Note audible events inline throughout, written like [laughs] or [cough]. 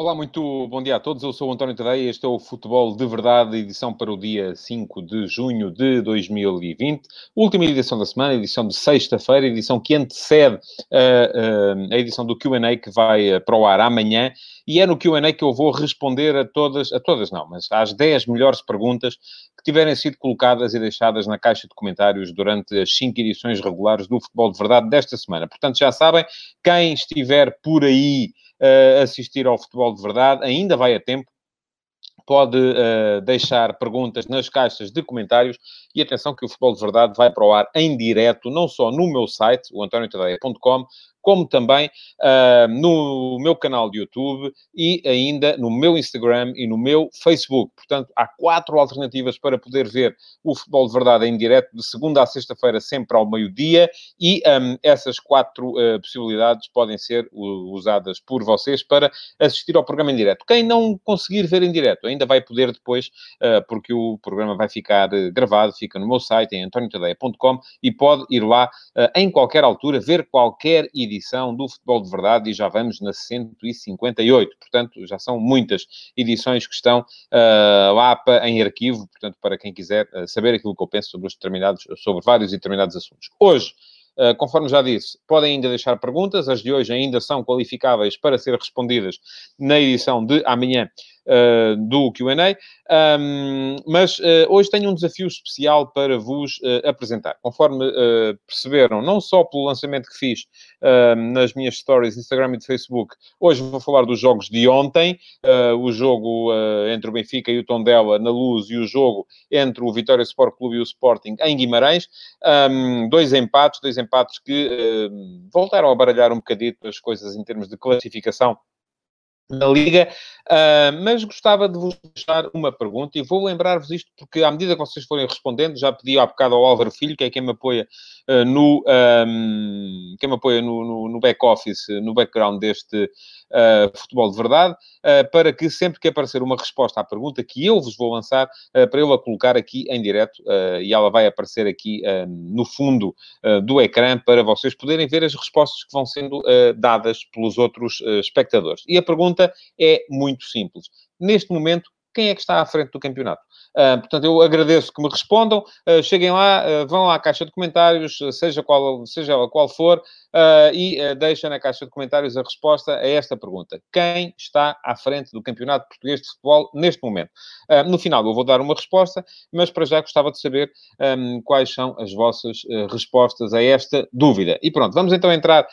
Olá, muito bom dia a todos. Eu sou o António Tadeia. Este é o Futebol de Verdade, edição para o dia 5 de junho de 2020. Última edição da semana, edição de sexta-feira, edição que antecede uh, uh, a edição do QA que vai uh, para o ar amanhã. E é no QA que eu vou responder a todas, a todas não, mas às 10 melhores perguntas que tiverem sido colocadas e deixadas na caixa de comentários durante as 5 edições regulares do Futebol de Verdade desta semana. Portanto, já sabem, quem estiver por aí uh, assistir ao futebol de verdade, ainda vai a tempo. Pode uh, deixar perguntas nas caixas de comentários e atenção que o Futebol de Verdade vai para o ar em direto, não só no meu site, o antoniotadeia.com, como também uh, no meu canal de YouTube e ainda no meu Instagram e no meu Facebook. Portanto, há quatro alternativas para poder ver o Futebol de Verdade em direto, de segunda a sexta-feira, sempre ao meio-dia, e um, essas quatro uh, possibilidades podem ser usadas por vocês para assistir ao programa em direto. Quem não conseguir ver em direto ainda vai poder depois, uh, porque o programa vai ficar gravado, fica no meu site, em antoniotadeia.com, e pode ir lá em qualquer altura, ver qualquer ideia edição do Futebol de Verdade e já vamos na 158. Portanto, já são muitas edições que estão uh, lá em arquivo, portanto, para quem quiser uh, saber aquilo que eu penso sobre, os determinados, sobre vários e determinados assuntos. Hoje, Uh, conforme já disse, podem ainda deixar perguntas, as de hoje ainda são qualificáveis para ser respondidas na edição de amanhã uh, do QA. Um, mas uh, hoje tenho um desafio especial para vos uh, apresentar. Conforme perceberam, não só pelo lançamento que fiz nas minhas stories Instagram e de Facebook, hoje vou falar dos jogos de ontem, o jogo entre o Benfica e o Tondela na Luz e o jogo entre o Vitória Sport Clube e o Sporting em Guimarães. Um, dois empates, dois empates que voltaram a baralhar um bocadito as coisas em termos de classificação na Liga, uh, mas gostava de vos deixar uma pergunta e vou lembrar-vos isto porque, à medida que vocês forem respondendo, já pedi há bocado ao Álvaro Filho, que é quem me apoia uh, no, um, quem me apoia no, no, no back-office, no background deste uh, futebol de verdade, para que sempre que aparecer uma resposta à pergunta que eu vos vou lançar, para eu a colocar aqui em direto e ela vai aparecer aqui no fundo do ecrã para vocês poderem ver as respostas que vão sendo dadas pelos outros espectadores. E a pergunta é muito simples. Neste momento, quem é que está à frente do campeonato? Uh, portanto, eu agradeço que me respondam. Uh, cheguem lá, uh, vão à caixa de comentários, seja qual, seja qual for, e deixem na caixa de comentários a resposta a esta pergunta. Quem está à frente do Campeonato Português de Futebol neste momento? no final eu vou dar uma resposta, mas para já gostava de saber um, quais são as vossas respostas a esta dúvida. E pronto, vamos então entrar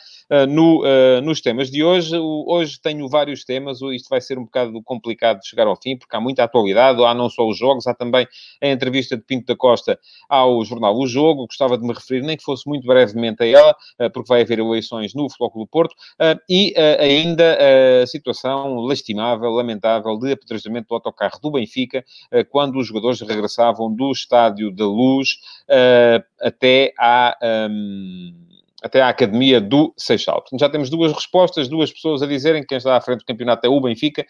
no, nos temas de hoje. O, hoje tenho vários temas, isto vai ser um bocado complicado de chegar ao fim, porque há muita atualidade, há não só os jogos, há também a entrevista de Pinto da Costa ao jornal O Jogo. Gostava de me referir, nem que fosse muito brevemente a ela, eh, porque vai haver eleições no do Porto, eh, e eh, ainda a situação lastimável, lamentável, de apedrejamento do autocarro do Benfica, quando os jogadores regressavam do Estádio da Luz até à... Um até à Academia do Seixal. Portanto, já temos duas respostas, duas pessoas a dizerem que quem está à frente do campeonato é o Benfica,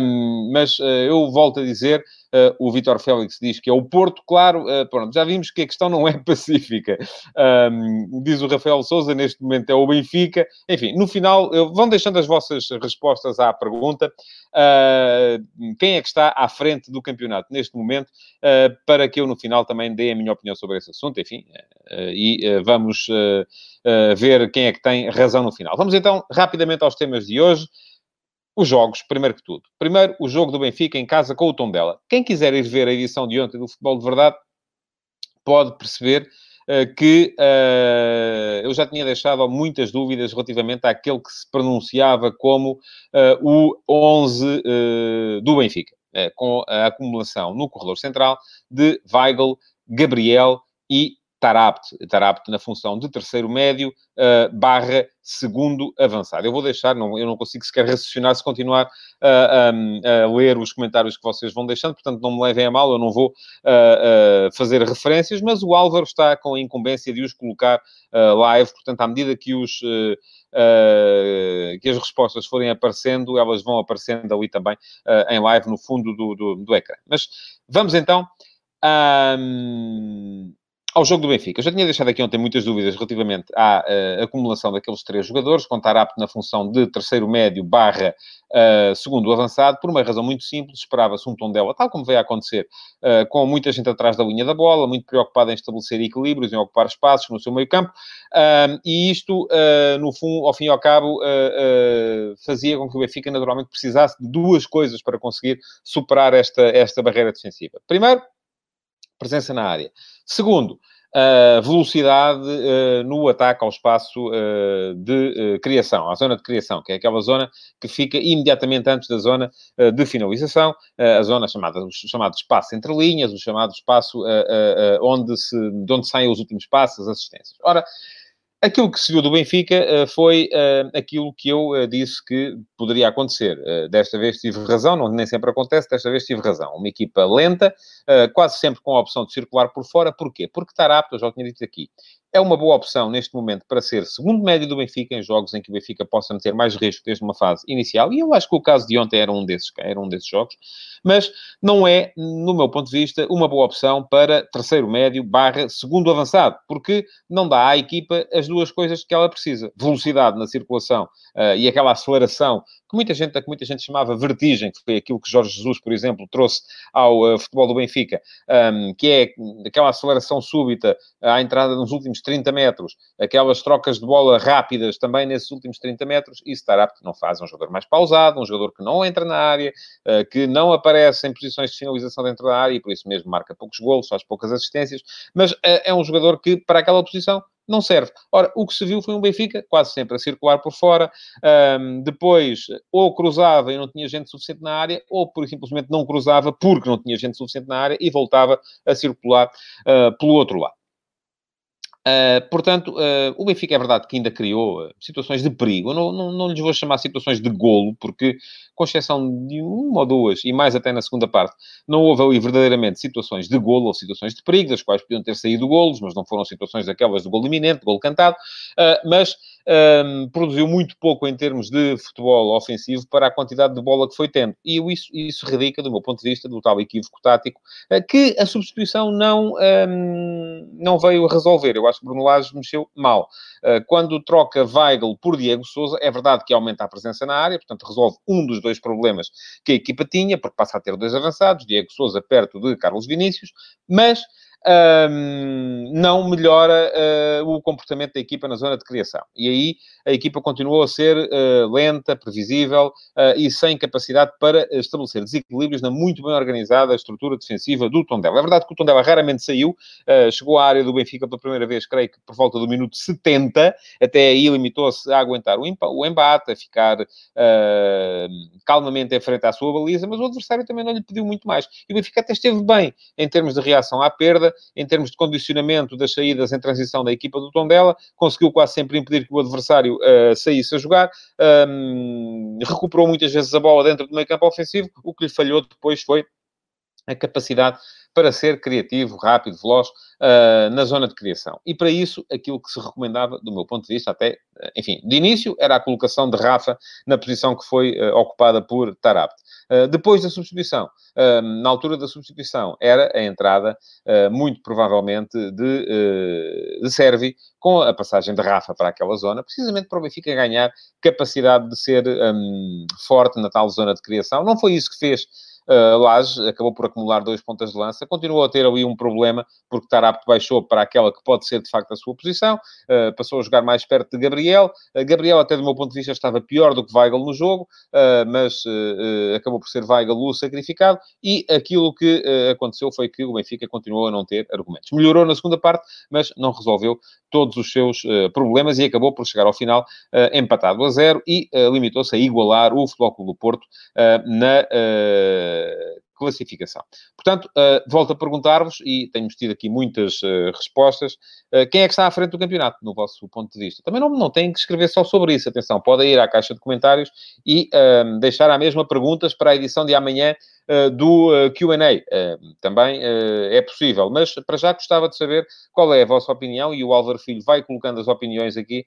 um, mas uh, eu volto a dizer, uh, o Vitor Félix diz que é o Porto, claro, uh, pronto, já vimos que a questão não é [laughs] pacífica. Um, diz o Rafael Souza, neste momento é o Benfica. Enfim, no final, vão deixando as vossas respostas à pergunta. quem é que está à frente do campeonato neste momento, para que eu no final também dê a minha opinião sobre esse assunto, enfim, e vamos ver quem é que tem razão no final. Vamos então rapidamente aos temas de hoje os jogos, primeiro que tudo. Primeiro, o jogo do Benfica em casa com o Tondela. Quem quiser ir ver a edição de ontem do Futebol de Verdade, pode perceber uh, que uh, eu já tinha deixado muitas dúvidas relativamente àquele que se pronunciava como uh, o 11 do Benfica, com a acumulação no corredor central de Weigl, Gabriel e Tarapt, Tarapt na função de terceiro médio uh, barra segundo avançado. Eu vou deixar, não, eu não consigo sequer raciocinar se continuar uh, a ler os comentários que vocês vão deixando, portanto não me levem a mal, eu não vou uh, fazer referências, mas o Álvaro está com a incumbência de os colocar live, portanto à medida que os... que as respostas forem aparecendo, elas vão aparecendo ali também em live no fundo do, do, do ecrã. Mas vamos então um, ao jogo do Benfica. Eu já tinha deixado aqui ontem muitas dúvidas relativamente à uh, acumulação daqueles três jogadores, contar apto na função de terceiro médio barra uh, segundo avançado, por uma razão muito simples, esperava-se um tom dela, tal como veio a acontecer, uh, com muita gente atrás da linha da bola, muito preocupada em estabelecer equilíbrios, em ocupar espaços no seu meio campo, e isto, no fundo, ao fim e ao cabo, fazia com que o Benfica naturalmente precisasse de duas coisas para conseguir superar esta, esta barreira defensiva. Primeiro, presença na área. Segundo, a velocidade uh, no ataque ao espaço uh, de uh, criação, à zona de criação, que é aquela zona que fica imediatamente antes da zona de finalização, a zona chamada, o chamado espaço entre linhas, o chamado espaço onde, se, de onde saem os últimos passos, as assistências. Ora, Aquilo que se viu do Benfica uh, foi uh, aquilo que eu uh, disse que poderia acontecer. desta vez tive razão, não, nem sempre acontece, desta vez tive razão. Uma equipa lenta, quase sempre com a opção de circular por fora. Porquê? Porque estar apto, eu já tinha dito aqui, é uma boa opção neste momento para ser segundo médio do Benfica em jogos em que o Benfica possa ter mais risco desde uma fase inicial. E eu acho que o caso de ontem era um desses, era um desses jogos. Mas não é, no meu ponto de vista, uma boa opção para terceiro médio barra segundo avançado, porque não dá à equipa as duas coisas que ela precisa. Velocidade na circulação uh, e aquela aceleração que muita gente, que muita gente chamava vertigem, que foi aquilo que Jorge Jesus, por exemplo, trouxe ao uh, futebol do Benfica, um, que é aquela aceleração súbita à entrada nos últimos 30 metros, aquelas trocas de bola rápidas também nesses últimos 30 metros, isso Tarapte não faz. É um jogador mais pausado, um jogador que não entra na área, uh, que não aparece em posições de finalização dentro da área e por isso mesmo marca poucos golos, faz poucas assistências, mas uh, é um jogador que, para aquela posição, não serve. Ora, o que se viu foi um Benfica quase sempre a circular por fora, um, depois ou cruzava e não tinha gente suficiente na área, ou por simplesmente não cruzava porque não tinha gente suficiente na área e voltava a circular uh, pelo outro lado. Uh, portanto, uh, o Benfica é verdade que ainda criou uh, situações de perigo. Eu não, não, não lhes vou chamar situações de golo, porque, com exceção de uma ou duas, e mais até na segunda parte, não houve ali verdadeiramente situações de golo ou situações de perigo, das quais podiam ter saído golos, mas não foram situações daquelas de golo iminente, de golo cantado. mas um, produziu muito pouco em termos de futebol ofensivo para a quantidade de bola que foi tendo. E isso, isso radica, do meu ponto de vista, do tal equívoco tático, que a substituição não, um, não veio resolver. Eu acho que Bruno Lage mexeu mal. Uh, quando troca Weigl por Diego Souza, é verdade que aumenta a presença na área, portanto resolve um dos dois problemas que a equipa tinha, porque passa a ter dois avançados, Diego Souza perto de Carlos Vinícius, mas um, não melhora uh, o comportamento da equipa na zona de criação. E aí a equipa continuou a ser uh, lenta, previsível uh, e sem capacidade para estabelecer desequilíbrios na muito bem organizada estrutura defensiva do Tondela. É verdade que o Tondela raramente saiu, chegou à área do Benfica pela primeira vez, creio que por volta do minuto 70, até aí limitou-se a aguentar o embate, a ficar calmamente em frente à sua baliza, mas o adversário também não lhe pediu muito mais. E o Benfica até esteve bem em termos de reação à perda, em termos de condicionamento das saídas em transição da equipa do Tondela, conseguiu quase sempre impedir que o adversário uh, saísse a jogar, um, recuperou muitas vezes a bola dentro do meio campo ofensivo, o que lhe falhou depois foi a capacidade para ser criativo, rápido, veloz uh, na zona de criação. E para isso, aquilo que se recomendava, do meu ponto de vista, até, uh, enfim, de início, era a colocação de Rafa na posição que foi uh, ocupada por Tarabt. depois da substituição, na altura da substituição, era a entrada, muito provavelmente, de, de Servi, com a passagem de Rafa para aquela zona, precisamente para o Benfica ganhar capacidade de ser um, forte na tal zona de criação. Não foi isso que fez Uh, acabou por acumular dois pontas de lança, continuou a ter ali um problema, porque Tarapto baixou para aquela que pode ser de facto a sua posição, uh, passou a jogar mais perto de Gabriel. Uh, Gabriel, até do meu ponto de vista, estava pior do que Weigl no jogo, mas acabou por ser Weigl o sacrificado. E aquilo que aconteceu foi que o Benfica continuou a não ter argumentos. Melhorou na segunda parte, mas não resolveu todos os seus problemas e acabou por chegar ao final empatado a zero e limitou-se a igualar o Futebol Clube do Porto na classificação. Portanto, uh, volto a perguntar-vos, e tenho tido aqui muitas uh, respostas, quem é que está à frente do campeonato, no vosso ponto de vista? Também não, não têm que escrever só sobre isso, atenção, podem ir à caixa de comentários e deixar a mesma perguntas para a edição de amanhã do Q&A. também é possível, mas para já gostava de saber qual é a vossa opinião, e o Álvaro Filho vai colocando as opiniões aqui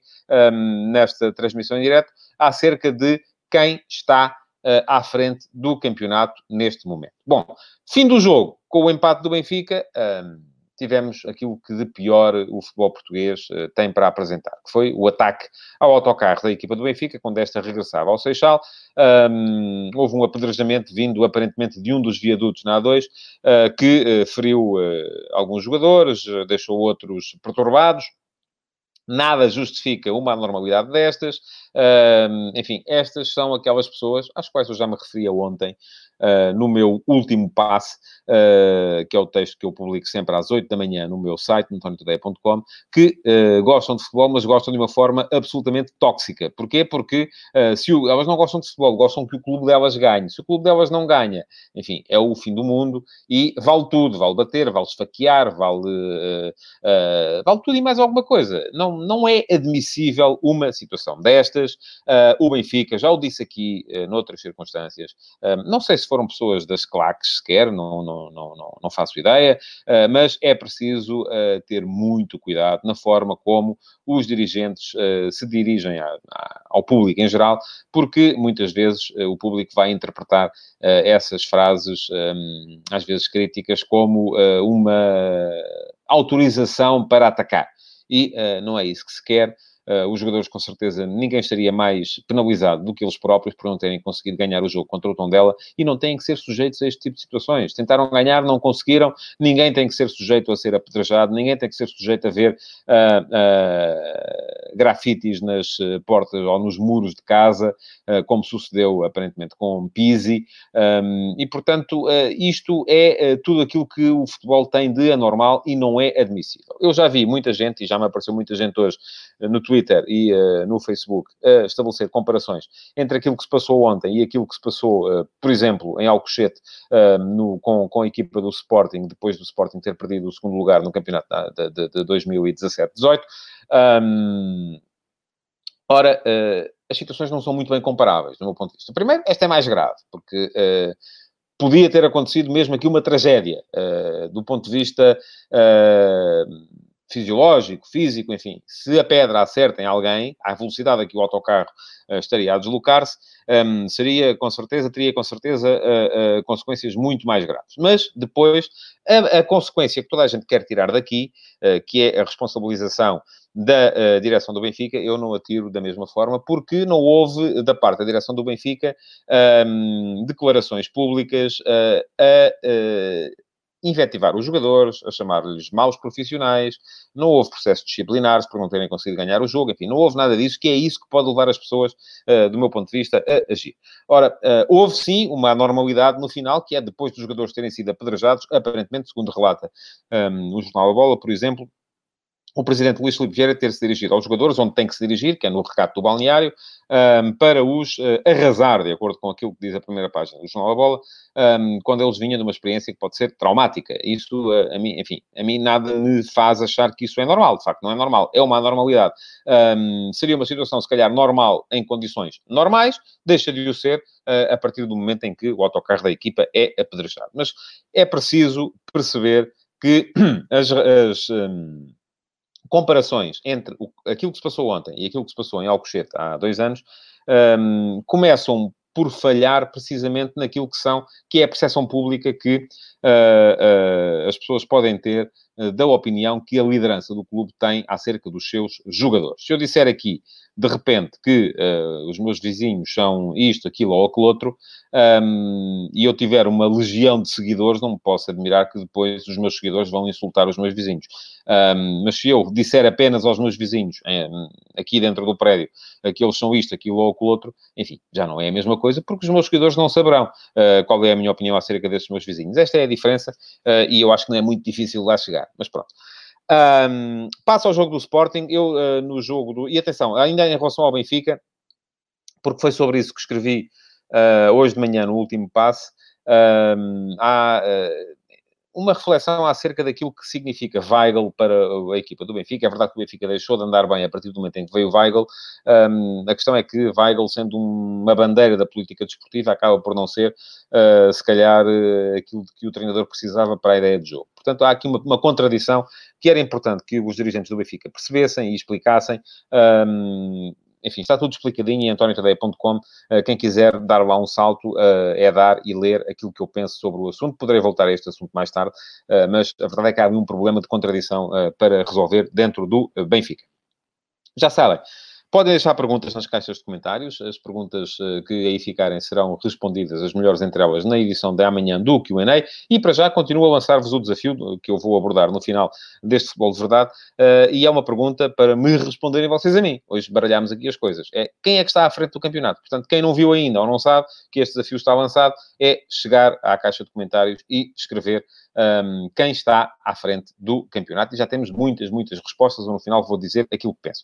nesta transmissão em direto, acerca de quem está à frente do campeonato neste momento. Bom, fim do jogo, com o empate do Benfica, uh, tivemos aquilo que de pior o futebol português uh, tem para apresentar, que foi o ataque ao autocarro da equipa do Benfica, quando esta regressava ao Seixal. Um, houve um apedrejamento vindo, aparentemente, de um dos viadutos na A2, uh, que feriu alguns jogadores, deixou outros perturbados. Nada justifica uma anormalidade destas. enfim, estas são aquelas pessoas às quais eu já me referia ontem, uh, no meu último passe, uh, que é o texto que eu publico sempre às 8 da manhã no meu site, antoniotadeia.com, que uh, gostam de futebol, mas gostam de uma forma absolutamente tóxica. Porquê? Porque se o, elas não gostam de futebol, gostam que o clube delas ganhe. Se o clube delas não ganha, enfim, é o fim do mundo e vale tudo, vale bater, vale esfaquear, vale, vale tudo e mais alguma coisa. Não, não é admissível uma situação destas. o Benfica, já o disse aqui noutras circunstâncias, não sei se foram pessoas das claques sequer, não, não, não, não, faço ideia, uh, mas é preciso uh, ter muito cuidado na forma como os dirigentes uh, se dirigem ao público em geral, porque muitas vezes o público vai interpretar essas frases, um, às vezes críticas, como uma autorização para atacar. E não é isso que se quer. Uh, os jogadores, com certeza, ninguém estaria mais penalizado do que eles próprios por não terem conseguido ganhar o jogo contra o Tondela e não têm que ser sujeitos a este tipo de situações. Tentaram ganhar, não conseguiram, ninguém tem que ser sujeito a ser apedrejado, ninguém tem que ser sujeito a ver uh, uh, grafites nas portas ou nos muros de casa, como sucedeu aparentemente com Pisi, um, e portanto, isto é tudo aquilo que o futebol tem de anormal e não é admissível. Eu já vi muita gente, e já me apareceu muita gente hoje no Twitter Twitter e uh, no Facebook a estabelecer comparações entre aquilo que se passou ontem e aquilo que se passou, uh, por exemplo, em Alcochete, uh, no, com, com a equipa do Sporting, depois do Sporting ter perdido o segundo lugar no campeonato de, de, de 2017-18. Um, ora, as situações não são muito bem comparáveis, do meu ponto de vista. Primeiro, esta é mais grave, porque podia ter acontecido mesmo aqui uma tragédia, do ponto de vista fisiológico, físico, enfim, se a pedra acerta em alguém, à velocidade a que o autocarro uh, estaria a deslocar-se, um, ehm, seria, com certeza, teria com certeza uh, uh, consequências muito mais graves. Mas, depois, a, a, consequência que toda a gente quer tirar daqui, que é a responsabilização da direção do Benfica, eu não a tiro da mesma forma, porque não houve, da parte da direção do Benfica, um, ehm, declarações públicas a invetivar os jogadores, a chamar-lhes maus profissionais, não houve processos disciplinares por não terem conseguido ganhar o jogo, enfim, não houve nada disso, que é isso que pode levar as pessoas, uh, do meu ponto de vista, a agir. Ora, uh, houve sim uma anormalidade no final, que é depois dos jogadores terem sido apedrejados, aparentemente, segundo relata um, ehm, o Jornal da Bola, por exemplo, o presidente Luís Filipe Vieira ter-se dirigido aos jogadores, onde tem que se dirigir, que é no recato do balneário, um, para os uh, arrasar, de acordo com aquilo que diz a primeira página do Jornal da Bola, um, quando eles vinham de uma experiência que pode ser traumática. Isso, uh, a mim, enfim, a mim nada me faz achar que isso é normal. De facto, não é normal. É uma anormalidade. Um, seria uma situação, se calhar, normal em condições normais, deixa de o ser uh, a partir do momento em que o autocarro da equipa é apedrejado. Mas é preciso perceber que [clears throat] as... as um, comparações entre o, aquilo que se passou ontem e aquilo que se passou em Alcochete há dois anos um, começam por falhar precisamente naquilo que são, que é a percepção pública que uh, uh, as pessoas podem ter da opinião que a liderança do clube tem acerca dos seus jogadores. Se eu disser aqui de repente que uh, os meus vizinhos são isto, aquilo ou aquilo outro, um, e eu tiver uma legião de seguidores, não me posso admirar que depois os meus seguidores vão insultar os meus vizinhos. Um, mas se eu disser apenas aos meus vizinhos, aqui dentro do prédio, que eles são isto, aquilo ou aquilo outro, enfim, já não é a mesma coisa, porque os meus seguidores não saberão uh, qual é a minha opinião acerca desses meus vizinhos. Esta é a diferença, uh, e eu acho que não é muito difícil lá chegar, mas pronto. Um, passa ao jogo do Sporting, eu uh, no jogo do... E atenção, ainda em relação ao Benfica, porque foi sobre isso que escrevi uh, hoje de manhã no último passe, um, há uh, uma reflexão acerca daquilo que significa Weigl para a equipa do Benfica. É verdade que o Benfica deixou de andar bem a partir do momento em que veio Weigl. Um, a questão é que Weigl, sendo uma bandeira da política desportiva, acaba por não ser, uh, se calhar, uh, aquilo que o treinador precisava para a ideia de jogo. Portanto, há aqui uma, uma, contradição que era importante que os dirigentes do Benfica percebessem e explicassem. Um, enfim, está tudo explicadinho em antoniotadeia.com. quem quiser dar lá um salto, é dar e ler aquilo que eu penso sobre o assunto. Poderei voltar a este assunto mais tarde, mas a verdade é que há um problema de contradição para resolver dentro do Benfica. Já sabem. Podem deixar perguntas nas caixas de comentários. As perguntas uh, que aí ficarem serão respondidas, as melhores entre elas, na edição de amanhã do QA. E para já continuo a lançar-vos o desafio que eu vou abordar no final deste Futebol de Verdade. Uh, e é uma pergunta para me responderem vocês a mim. Hoje baralhamos aqui as coisas. É quem é que está à frente do campeonato? Portanto, quem não viu ainda ou não sabe que este desafio está lançado, é chegar à caixa de comentários e escrever um, ehm, quem está à frente do campeonato. E já temos muitas, muitas respostas. No final vou dizer aquilo que penso.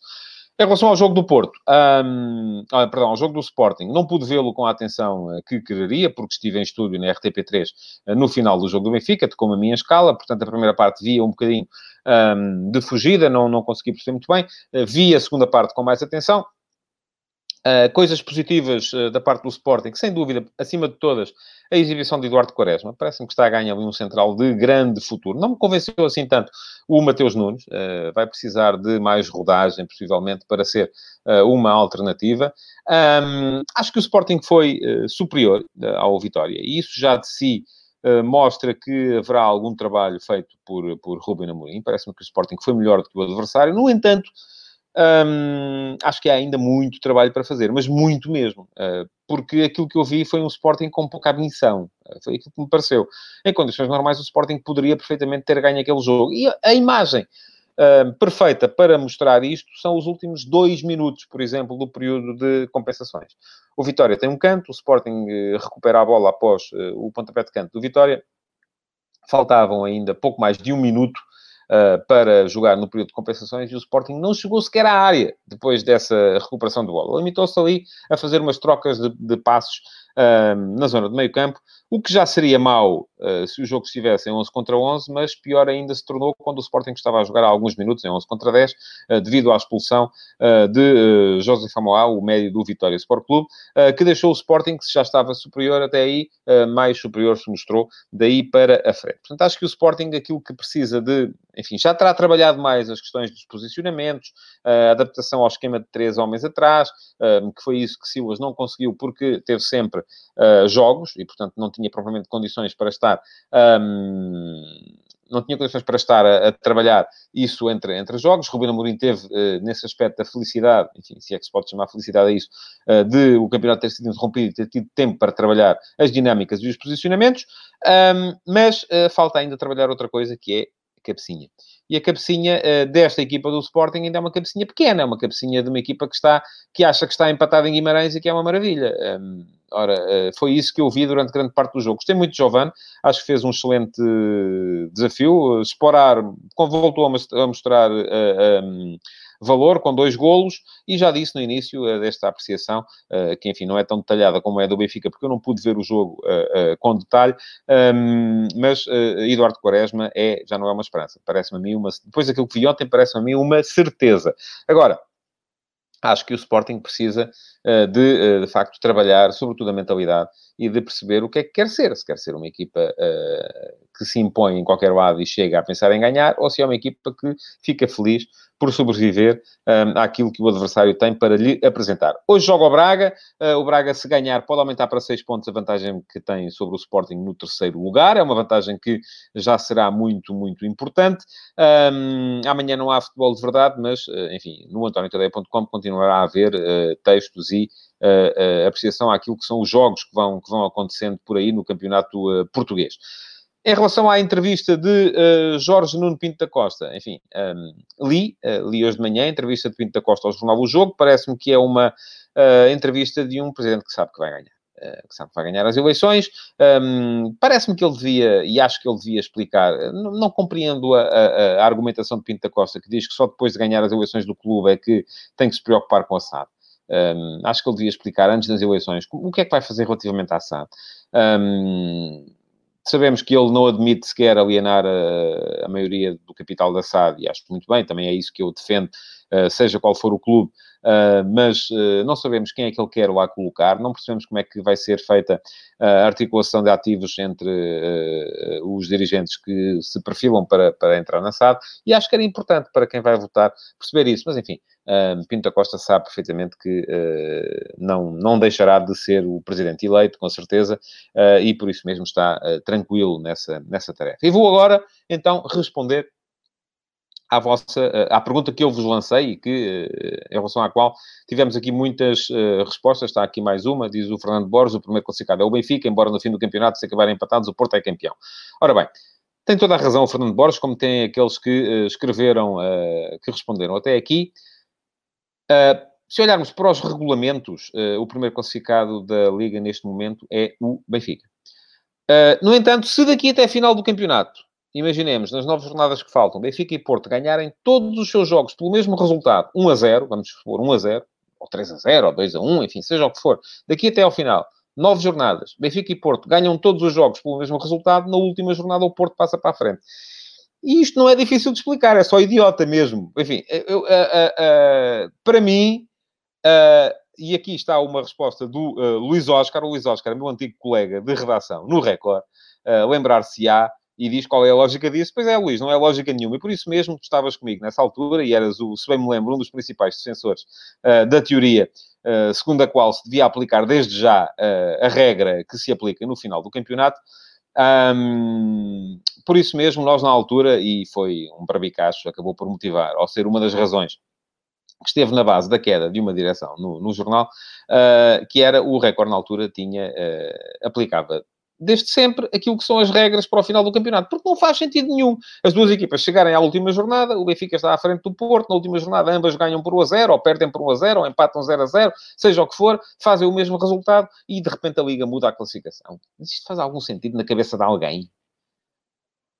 Em relação ao jogo do Porto, um, ah, perdão, ao jogo do Sporting, não pude vê-lo com a atenção uh, que quereria, porque estive em estúdio na RTP3 uh, no final do jogo do Benfica, com a minha escala, portanto a primeira parte via um bocadinho um, de fugida, não, não consegui perceber muito bem, uh, vi a segunda parte com mais atenção, Uh, coisas positivas uh, da parte do Sporting, sem dúvida, acima de todas, a exibição de Eduardo Quaresma. Parece-me que está a ganhar ali um central de grande futuro. Não me convenceu assim tanto o Mateus Nunes. Uh, vai precisar de mais rodagem, possivelmente, para ser uma alternativa. Um, acho que o Sporting foi superior ao Vitória. E isso já de si mostra que haverá algum trabalho feito por, por Ruben Amorim. Parece-me que o Sporting foi melhor do que o adversário. No entanto, acho que há ainda muito trabalho para fazer, mas muito mesmo, uh, porque aquilo que eu vi foi um Sporting com pouca ambição, uh, foi aquilo que me pareceu. Em condições normais, o Sporting poderia perfeitamente ter ganho aquele jogo. E a, imagem uh, perfeita para mostrar isto são os últimos dois minutos, por exemplo, do período de compensações. O Vitória tem um canto, o Sporting recupera a bola após o pontapé de canto do Vitória. Faltavam ainda pouco mais de um minuto uh, para jogar no período de compensações e o Sporting não chegou sequer à área depois dessa recuperação de bola. Limitou-se ali a fazer umas trocas de, de passos na zona de meio campo, o que já seria mau uh, se o jogo estivesse em 11 contra 11, mas pior ainda se tornou quando o Sporting estava a jogar há alguns minutos em 11 contra 10, uh, devido à expulsão uh, de uh, José Famoá, o médio do Vitória Sport Clube, que deixou o Sporting, que já estava superior até aí, mais superior se mostrou, daí para a frente. Portanto, acho que o Sporting, aquilo que precisa de, enfim, já terá trabalhado mais as questões dos posicionamentos, a adaptação ao esquema de três homens atrás, que foi isso que Silas não conseguiu porque teve sempre uh, jogos e, portanto, não tinha propriamente condições para estar. Um, não tinha condições para estar a, a, trabalhar isso entre, entre jogos. Rubino Amorim teve, uh, nesse aspecto, a felicidade, enfim, se é que se pode chamar felicidade a isso, uh, de o campeonato ter sido interrompido e ter tido tempo para trabalhar as dinâmicas e os posicionamentos, um, mas uh, falta ainda trabalhar outra coisa, que é a cabecinha e a cabecinha uh, desta equipa do Sporting ainda é uma cabecinha pequena, é uma cabecinha de uma equipa que, está, que acha que está empatada em Guimarães e que é uma maravilha. Um, ora, uh, foi isso que eu vi durante grande parte do jogo. Gostei muito de Giovanni, acho que fez um excelente desafio. Sporar voltou a mostrar um, valor, com dois golos, e já disse no início desta apreciação, que enfim não é tão detalhada como é do Benfica, porque eu não pude ver o jogo com detalhe, um, mas Eduardo Quaresma é, já não é uma esperança, parece-me a mim uma, depois daquilo que vi ontem, parece-me a mim uma certeza. Agora, acho que o Sporting precisa de, de facto, trabalhar, sobretudo a mentalidade, e de perceber o que é que quer ser. Se quer ser uma equipa uh, que se impõe em qualquer lado e chega a pensar em ganhar, ou se é uma equipa que fica feliz por sobreviver um, àquilo que o adversário tem para lhe apresentar. Hoje joga o Braga. Uh, o Braga, se ganhar, pode aumentar para 6 pontos a vantagem que tem sobre o Sporting no terceiro lugar. É uma vantagem que já será muito, muito importante. Um, amanhã não há futebol de verdade, mas, uh, enfim, no antoniotadeia.com continuará a haver uh, textos e apreciação àquilo que são os jogos que vão, que vão acontecendo por aí no campeonato português. Em relação à entrevista de uh, Jorge Nuno Pinto da Costa, enfim, um, li, uh, li hoje de manhã a entrevista de Pinto da Costa ao Jornal O Jogo, parece-me que é uma uh, entrevista de um presidente que sabe que vai ganhar. que sabe que vai ganhar as eleições. Um, parece-me que ele devia, e acho que ele devia explicar, não, não compreendo a, a, a, argumentação de Pinto da Costa, que diz que só depois de ganhar as eleições do clube é que tem que se preocupar com a SAD. Um, acho que ele devia explicar antes das eleições o que é que vai fazer relativamente à SAD. Um, Sabemos que ele não admite sequer alienar a, a maioria do capital da SAD, e acho muito bem, também é isso que eu defendo, uh, seja qual for o clube, mas não sabemos quem é que ele quer lá colocar, não percebemos como é que vai ser feita a articulação de ativos entre os dirigentes que se perfilam para, para entrar na SAD, e acho que era importante para quem vai votar perceber isso, mas enfim, Pinto da Costa sabe perfeitamente que uh, não, não deixará de ser o presidente eleito, com certeza, uh, e por isso mesmo está uh, tranquilo nessa, nessa tarefa. E vou agora, então, responder à vossa, à pergunta que eu vos lancei e que, em relação à qual tivemos aqui muitas respostas. Está aqui mais uma, diz o Fernando Borges, o primeiro classificado é o Benfica, embora no fim do campeonato, se acabarem empatados, o Porto é campeão. Ora bem, tem toda a razão o Fernando Borges, como tem aqueles que escreveram, que responderam até aqui. Se olharmos para os regulamentos, o primeiro classificado da Liga neste momento é o Benfica. No entanto, se daqui até a final do campeonato, imaginemos, nas nove jornadas que faltam, Benfica e Porto ganharem todos os seus jogos pelo mesmo resultado, 1 a 0, vamos supor 1 a 0, ou 3 a 0, ou 2 a 1, enfim, seja o que for, daqui até ao final, nove jornadas, Benfica e Porto ganham todos os jogos pelo mesmo resultado, na última jornada o Porto passa para a frente. E isto não é difícil de explicar, é só idiota mesmo. Enfim, eu, uh, uh, para mim, e aqui está uma resposta do Luís Oscar, o Luís Oscar, meu antigo colega de redação no Record, lembrar-se-á e diz qual é a lógica disso. Pois é, Luís, não é lógica nenhuma. E por isso mesmo, tu estavas comigo nessa altura e eras, o, se bem me lembro, um dos principais defensores uh, da teoria uh, segundo a qual se devia aplicar desde já uh, a regra que se aplica no final do campeonato. Um, por isso mesmo, nós na altura, e foi um brabicacho, acabou por motivar, ao ser uma das razões que esteve na base da queda de uma direção no, no jornal, uh, que era o recorde na altura tinha, uh, aplicava desde sempre aquilo que são as regras para o final do campeonato, porque não faz sentido nenhum as duas equipas chegarem à última jornada, o Benfica está à frente do Porto, na última jornada ambas ganham por 1 a 0, ou perdem por 1 a 0, ou empatam 0 a 0, seja o que for, fazem o mesmo resultado e de repente a Liga muda a classificação. Mas isto faz algum sentido na cabeça de alguém?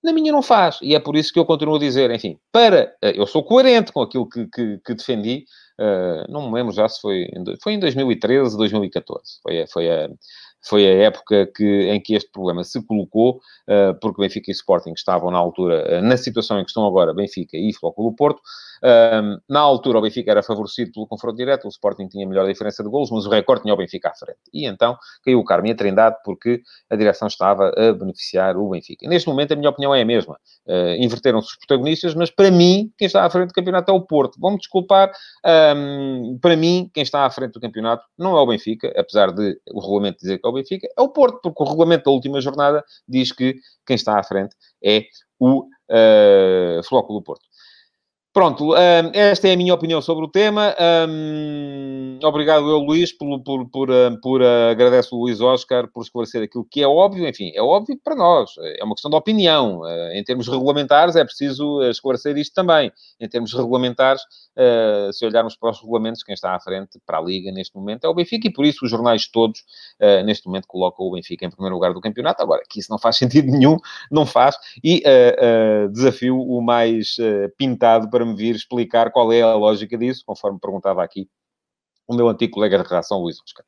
Na minha não faz, e é por isso que eu continuo a dizer, enfim, para... Eh, eu sou coerente com aquilo que, que, que defendi, uh, não me lembro já se foi... Foi em 2013, 2014, foi, foi a foi a época que, em que este problema se colocou, uh, porque Benfica e Sporting estavam na altura, uh, na situação em que estão agora Benfica e Flóculo Porto, um, na altura, o Benfica era favorecido pelo confronto direto, o Sporting tinha melhor diferença de golos, mas o recorde tinha o Benfica à frente. E então caiu o Carme a Trindade porque a direção estava a beneficiar o Benfica. Neste momento, a minha opinião é a mesma. Uh, Inverteram-se os protagonistas, mas para mim, quem está à frente do campeonato é o Porto. Vão-me desculpar, um, para mim, quem está à frente do campeonato não é o Benfica, apesar de o regulamento dizer que é o Benfica, é o Porto, porque o regulamento da última jornada diz que quem está à frente é o uh, Flóculo Porto. Pronto, um, esta é a minha opinião sobre o tema. Um, obrigado, eu, Luís, por, por, por, por uh, agradeço o Luís Oscar por esclarecer aquilo que é óbvio. Enfim, é óbvio para nós, é uma questão de opinião. Uh, em termos regulamentares, é preciso esclarecer isto também. Em termos regulamentares, uh, se olharmos para os regulamentos, quem está à frente para a Liga neste momento é o Benfica e por isso os jornais todos, neste momento, colocam o Benfica em primeiro lugar do campeonato. Agora, que isso não faz [laughs] sentido nenhum, não faz. E desafio o mais pintado para me vir explicar qual é a lógica disso, conforme perguntava aqui o meu antigo colega de redação, Luís Oscar.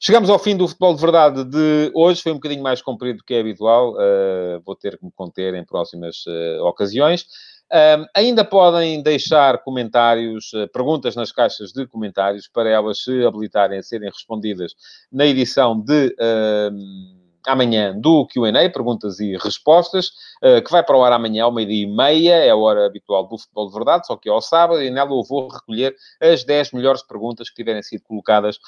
Chegamos ao fim do futebol de verdade de hoje. Foi um bocadinho mais comprido do que é habitual. Uh, vou ter que me conter em próximas uh, ocasiões. Uh, ainda podem deixar comentários, perguntas nas caixas de comentários para elas se habilitarem a serem respondidas na edição de amanhã do QA, perguntas e respostas, eh, que vai para o ar amanhã ao meio-dia e meia, é a hora habitual do Futebol de Verdade, só que é ao sábado, e nela eu vou recolher as 10 melhores perguntas que tiverem sido colocadas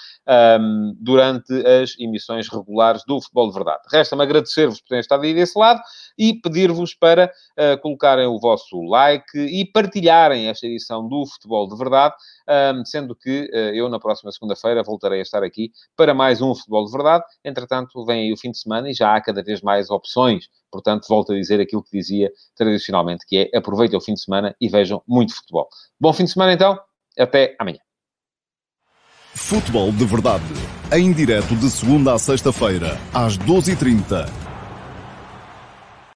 um, durante as emissões regulares do Futebol de Verdade. Resta-me agradecer-vos por terem estado aí desse lado e pedir-vos para uh, colocarem o vosso like e partilharem esta edição do Futebol de Verdade, um, sendo que uh, eu, na próxima segunda-feira, voltarei a estar aqui para mais um Futebol de Verdade. Entretanto, vem aí o fim de semana e já há cada vez mais opções. Portanto, volto a dizer aquilo que dizia tradicionalmente, que é aproveitem o fim de semana e vejam muito futebol. Bom fim de semana, então. Até amanhã. Futebol de Verdade. Em direto de segunda a sexta-feira, às 12h30